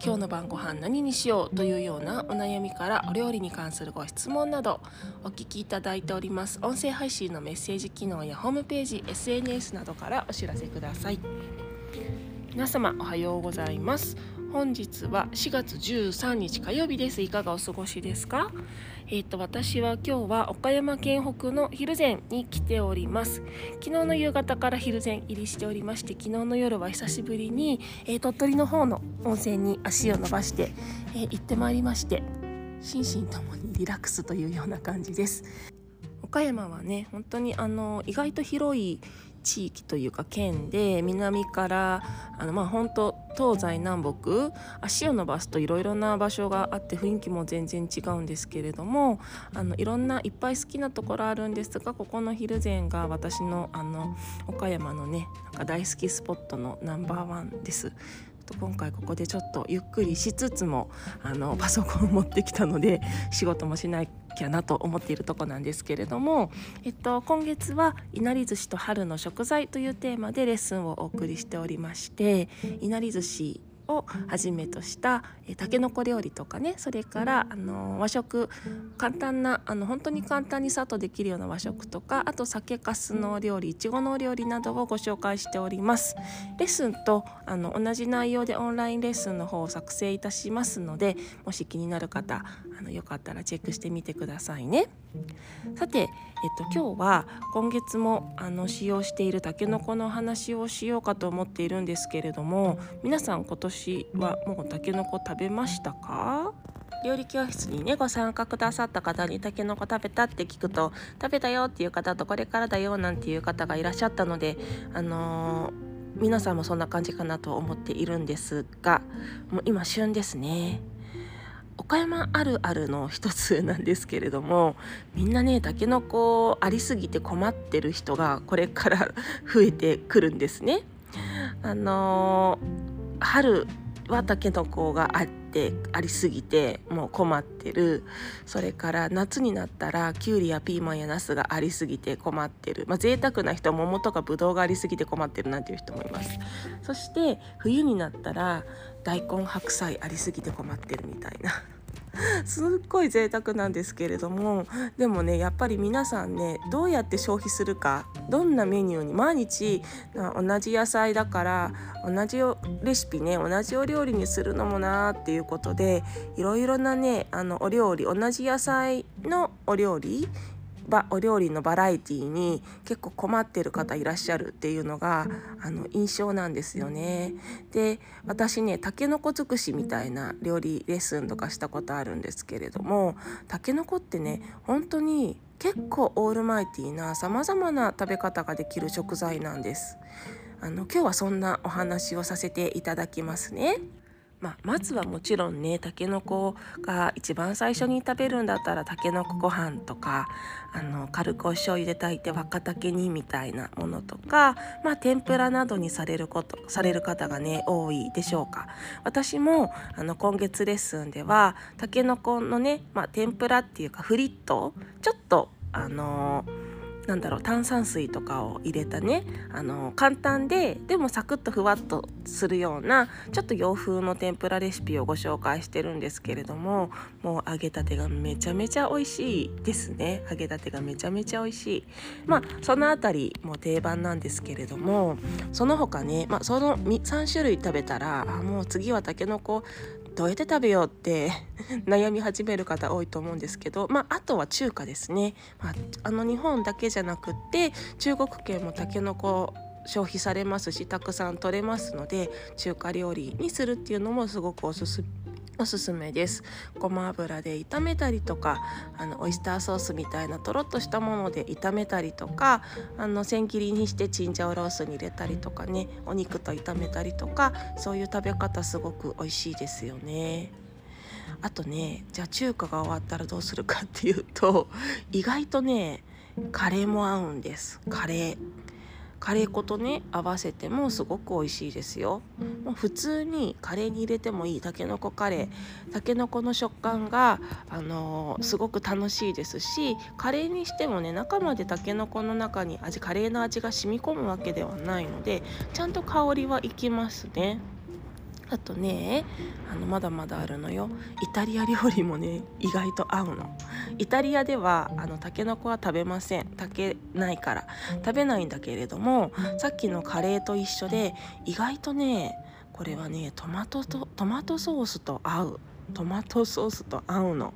今日の晩ご飯何にしようというようなお悩みからお料理に関するご質問などお聞きいただいております。音声配信のメッセージ機能やホームページ SNS などからお知らせください。皆様おはようございます。本日は4月13日火曜日です。いかがお過ごしですか？えっ、ー、と私は今日は岡山県北の蒜山に来ております。昨日の夕方から蒜山入りしておりまして昨日の夜は久しぶりに、えー、鳥取の方の温泉に足を伸ばして、えー、行ってまいりまして心身ともにリラックスというような感じです。岡山はね本当にあの意外と広い地域というか県で南からあのまあ本当東西南北足を伸ばすといろいろな場所があって雰囲気も全然違うんですけれどもあのいろんないっぱい好きなところあるんですがここの蒜山が私のあの岡山のねなんか大好きスポットのナンバーワンです。と今回ここでちょっとゆっくりしつつもあのパソコンを持ってきたので 仕事もしなきゃなと思っているとこなんですけれども、えっと、今月はいなり寿司と春の食材というテーマでレッスンをお送りしておりましていなり寿司をはじめとしたえたけのこ料理とかねそれからあの和食簡単なあの本当に簡単にさっとできるような和食とかあと酒かすの料理いちごのお料理などをご紹介しております。レッスンとあの同じ内容でオンラインレッスンの方を作成いたしますのでもし気になる方あのよかったらチェックしてみてくださいね。さて、えっと、今日は今月もあの使用しているたけのこの話をしようかと思っているんですけれども皆さん今年はもうたけのこ食べましたか？料理教室にねご参加くださった方にたけのこ食べたって聞くと食べたよっていう方とこれからだよなんていう方がいらっしゃったのであのー皆さんもそんな感じかなと思っているんですがもう今旬ですね岡山あるあるの一つなんですけれどもみんなねたけのこありすぎて困ってる人がこれから増えてくるんですね。あのー、春はたけのこがあってありすぎてもう困ってる。それから夏になったらきゅうりやピーマンやナスがありすぎて困ってる。まあ贅沢な人桃とかぶどうがありすぎて困ってるなんていう人もいます。そして冬になったら大根白菜ありすぎて困ってるみたいな。すっごい贅沢なんですけれどもでもねやっぱり皆さんねどうやって消費するかどんなメニューに毎日同じ野菜だから同じレシピね同じお料理にするのもなーっていうことでいろいろなねあのお料理同じ野菜のお料理お料理のバラエティーに結構困ってる方いらっしゃるっていうのがあの印象なんですよね。で私ねたけのこ尽くしみたいな料理レッスンとかしたことあるんですけれどもたけのこってね本当に結構オールマイティーなさまざまな食べ方ができる食材なんです。あの今日はそんなお話をさせていただきますね。まあ、まずはもちろんねたけのこが一番最初に食べるんだったらたけのこご飯とかあの軽くお醤油で炊いて若竹煮みたいなものとか、まあ、天ぷらなどにされることされる方がね多いでしょうか。私もあの今月レッスンではたけのこのね、まあ、天ぷらっていうかフリットちょっとあのーなんだろう炭酸水とかを入れたねあの簡単ででもサクッとふわっとするようなちょっと洋風の天ぷらレシピをご紹介してるんですけれどももう揚げたてがめちゃめちゃ美味しいですね。揚げたてがめちゃめちゃ美味しい。まあその辺りも定番なんですけれどもその他ね、まあ、その3種類食べたらあもう次はたけのこどうやって食べようって 悩み始める方多いと思うんですけど、まあ、あとは中華ですね、まあ、あの日本だけじゃなくって中国系もたけのこ消費されますしたくさん取れますので中華料理にするっていうのもすごくおすすおすすめです。ごま油で炒めたりとかあのオイスターソースみたいなとろっとしたもので炒めたりとかあの千切りにしてチンジャオロースに入れたりとかねお肉と炒めたりとかそういう食べ方すごく美味しいですよね。あとねじゃあ中華が終わったらどうするかっていうと意外とねカレーも合うんです。カレー。カレー粉とね合わせてもすごく美味しいですよ。もう普通にカレーに入れてもいいたけのこカレー。たけのこの食感が、あのー、すごく楽しいですしカレーにしてもね中までたけのこの中に味カレーの味が染み込むわけではないのでちゃんと香りはいきますね。あとねあのまだまだあるのよ。イタリア料理もね意外と合うの。イタリアではあのタケノコは食べません。炊けないから。食べないんだけれどもさっきのカレーと一緒で意外とねこれはねトマトとトマトソースと合う。トマトソースと合うの。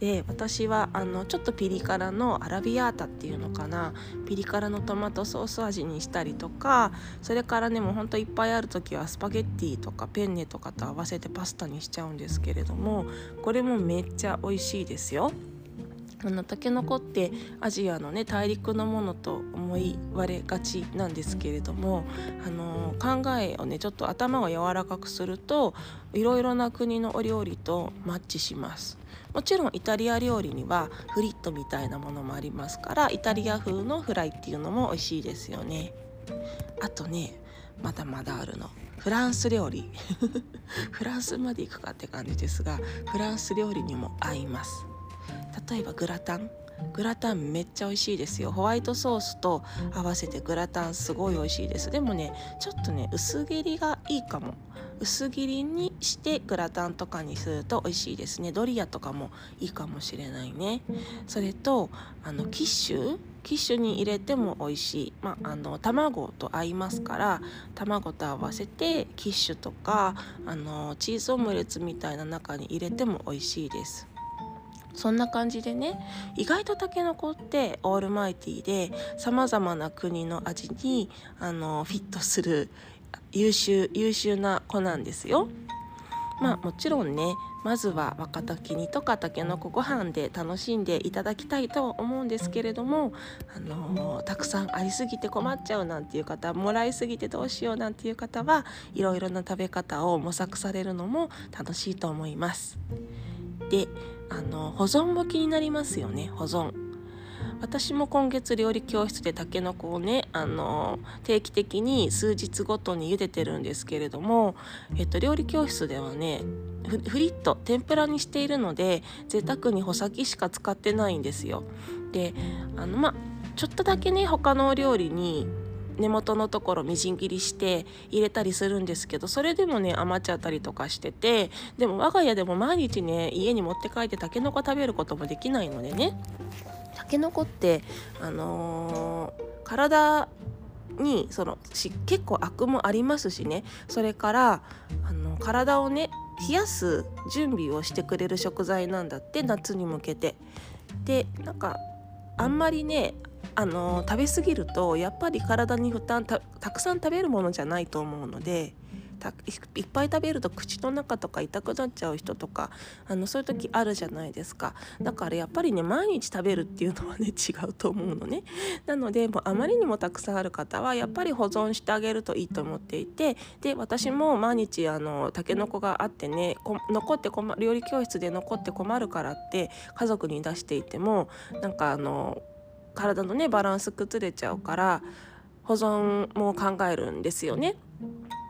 で私はあのちょっとピリ辛のアラビアータっていうのかな。ピリ辛のトマトソース味にしたりとかそれからねもうほんといっぱいある時はスパゲッティとかペンネとかと合わせてパスタにしちゃうんですけれどもこれもめっちゃ美味しいですよ。あのタケノコってアジアのね大陸のものと思い割れがちなんですけれどもあの考えをねちょっと頭を柔らかくするといろいろな国のお料理とマッチします。もちろんイタリア料理にはフリットみたいなものもありますからイタリア風のフライっていうのも美味しいですよね。あとねまだまだあるのフランス料理。フランスまで行くかって感じですがフランス料理にも合います。例えばグラタン。グラタンめっちゃ美味しいですよ。ホワイトソースと合わせてグラタンすごい美味しいです。でもねちょっとね薄切りがいいかも。薄切りにしてグラタンとかにすると美味しいですね。ドリアとかもいいかもしれないね。それとあのキッシュ？キッシュに入れても美味しい、まあ、あの卵と合いますから卵と合わせてキッシュとかあのチーズオムレツみたいな中に入れても美味しいです。そんな感じでね意外とたけのこってオールマイティでさまざまな国の味にあのフィットする優秀優秀な子なんですよ。まあもちろんねまずは若滝煮とかたけのこご飯で楽しんでいただきたいとは思うんですけれども、あのー、たくさんありすぎて困っちゃうなんていう方もらいすぎてどうしようなんていう方はいろいろな食べ方を模索されるのも楽しいと思います。であの保存も気になりますよね保存。私も今月料理教室でたけのこをねあの定期的に数日ごとに茹でてるんですけれども、えっと、料理教室ではねフリット天ぷらにしているので贅沢に穂先しか使ってないんですよ。であのまちょっとだけね他のお料理に根元のところみじん切りして入れたりするんですけどそれでもね余っちゃったりとかしててでも我が家でも毎日ね家に持って帰ってたけのこ食べることもできないのでねたけのこってあのー、体にそのし結構アクもありますしねそれからあの体をね冷やす準備をしてくれる食材なんだって夏に向けて。でなんかあんまりねあの食べ過ぎるとやっぱり体に負担たくさん食べるものじゃないと思うのでいっぱい食べると口の中とか痛くなっちゃう人とかあのそういう時あるじゃないですか。だからやっぱりね毎日食べるっていうのはね 違うと思うのね。なのでもうあまりにもたくさんある方はやっぱり保存してあげるといいと思っていてで私も毎日あのたけのこがあってね残って困料理教室で残って困るからって家族に出していてもなんかあの体のねバランス崩れちゃうから保存も考えるんですよね。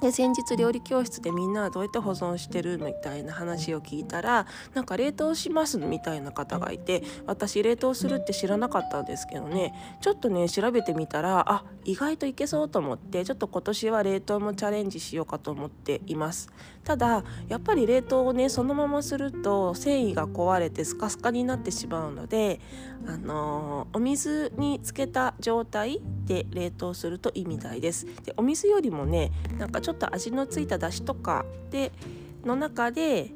で先日料理教室でみんなはどうやって保存してるみたいな話を聞いたらなんか冷凍しますみたいな方がいて私冷凍するって知らなかったんですけどねちょっとね調べてみたらあ意外といけそうと思ってちょっと今年は冷凍もチャレンジしようかと思っています。ただやっぱり冷凍をねそのまますると繊維が壊れてスカスカになってしまうのであのー、お水につけた状態で冷凍するといいみたいですでお水よりもねなんかちょっと味のついただしとかでの中で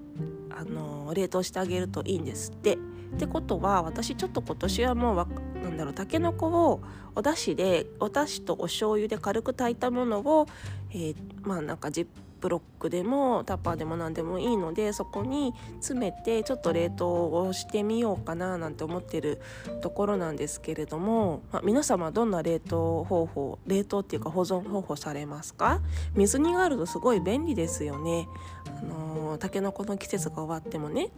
あの冷凍してあげるといいんですって。ってことは私ちょっと今年はもうなんだろうたけのこをお出汁でお出汁とお醤油で軽く炊いたものを、えー、まあなんかジップロックでもタッパーでも何でもいいのでそこに詰めてちょっと冷凍をしてみようかななんて思ってるところなんですけれども、まあ、皆様どんな冷凍方法冷凍っていうか保存方法されますか？水煮があるとすごい便利ですよね。あのー、タケノコの季節が終わってもね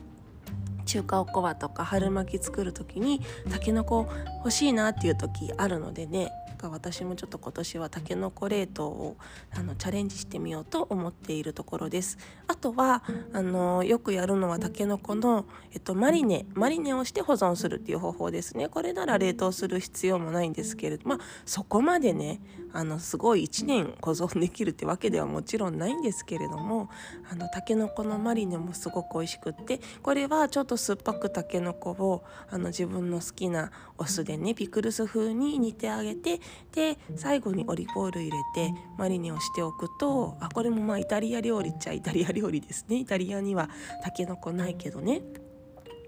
中華おこわとか春巻き作る時にたけのこ欲しいなっていう時あるのでね私もちょっと今年はたけのこ冷凍をあのチャレンジしてみようと思っているところです。あとはあのよくやるのはたけのこの、えっと、マリネマリネをして保存するっていう方法ですね。これなら冷凍する必要もないんですけれどまあそこまでねあのすごい1年保存できるってわけではもちろんないんですけれどもあのたけのこのマリネもすごく美味しくってこれはちょっと酸っぱくたけのこをあの自分の好きなお酢でねピクルス風に煮てあげてで最後にオリーブオイル入れてマリネをしておくとあこれもまあイタリア料理っちゃイタリア料理ですねイタリアにはたけのこないけどね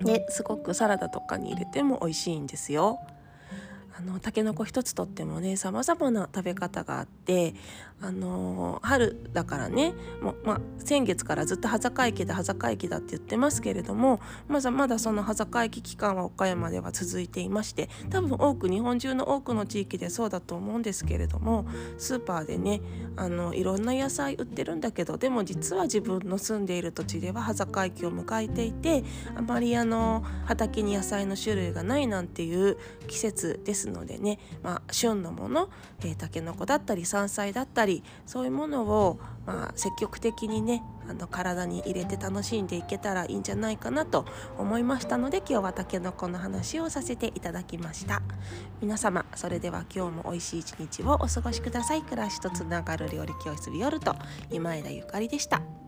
ですごくサラダとかに入れても美味しいんですよ。あのタケノコ一つとってもねさまざまな食べ方があってあの春だからねもう、ま、先月からずっと羽坂駅だ羽坂駅だって言ってますけれどもまだまだその羽坂駅期間は岡山では続いていまして多分多く日本中の多くの地域でそうだと思うんですけれどもスーパーでねあのいろんな野菜売ってるんだけどでも実は自分の住んでいる土地では羽坂駅を迎えていてあまりあの畑に野菜の種類がないなんていう季節ですのでね、まあ、旬のもの、えー、タケノコだったり山菜だったりりそういうものを、まあ、積極的にねあの体に入れて楽しんでいけたらいいんじゃないかなと思いましたので今日はたけのこの話をさせていただきました。皆様それでは今日も美味しい一日をお過ごしください。暮らしとつながる料理教室ビオルト今枝ゆかりでした。